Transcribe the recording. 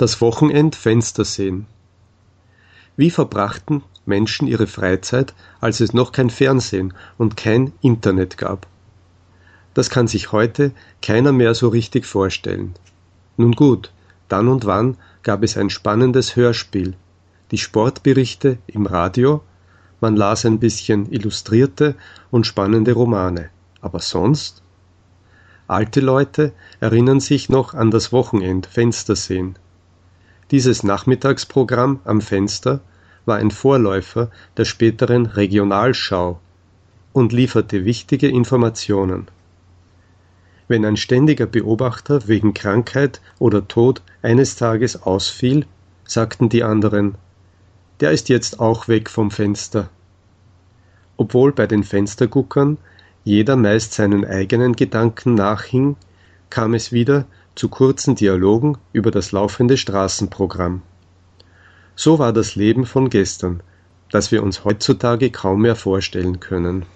Das Wochenend-Fenster sehen. Wie verbrachten Menschen ihre Freizeit, als es noch kein Fernsehen und kein Internet gab? Das kann sich heute keiner mehr so richtig vorstellen. Nun gut, dann und wann gab es ein spannendes Hörspiel, die Sportberichte im Radio, man las ein bisschen illustrierte und spannende Romane. Aber sonst? Alte Leute erinnern sich noch an das Wochenend Fenstersehen. Dieses Nachmittagsprogramm am Fenster war ein Vorläufer der späteren Regionalschau und lieferte wichtige Informationen. Wenn ein ständiger Beobachter wegen Krankheit oder Tod eines Tages ausfiel, sagten die anderen, der ist jetzt auch weg vom Fenster. Obwohl bei den Fensterguckern jeder meist seinen eigenen Gedanken nachhing, kam es wieder zu kurzen Dialogen über das laufende Straßenprogramm. So war das Leben von gestern, das wir uns heutzutage kaum mehr vorstellen können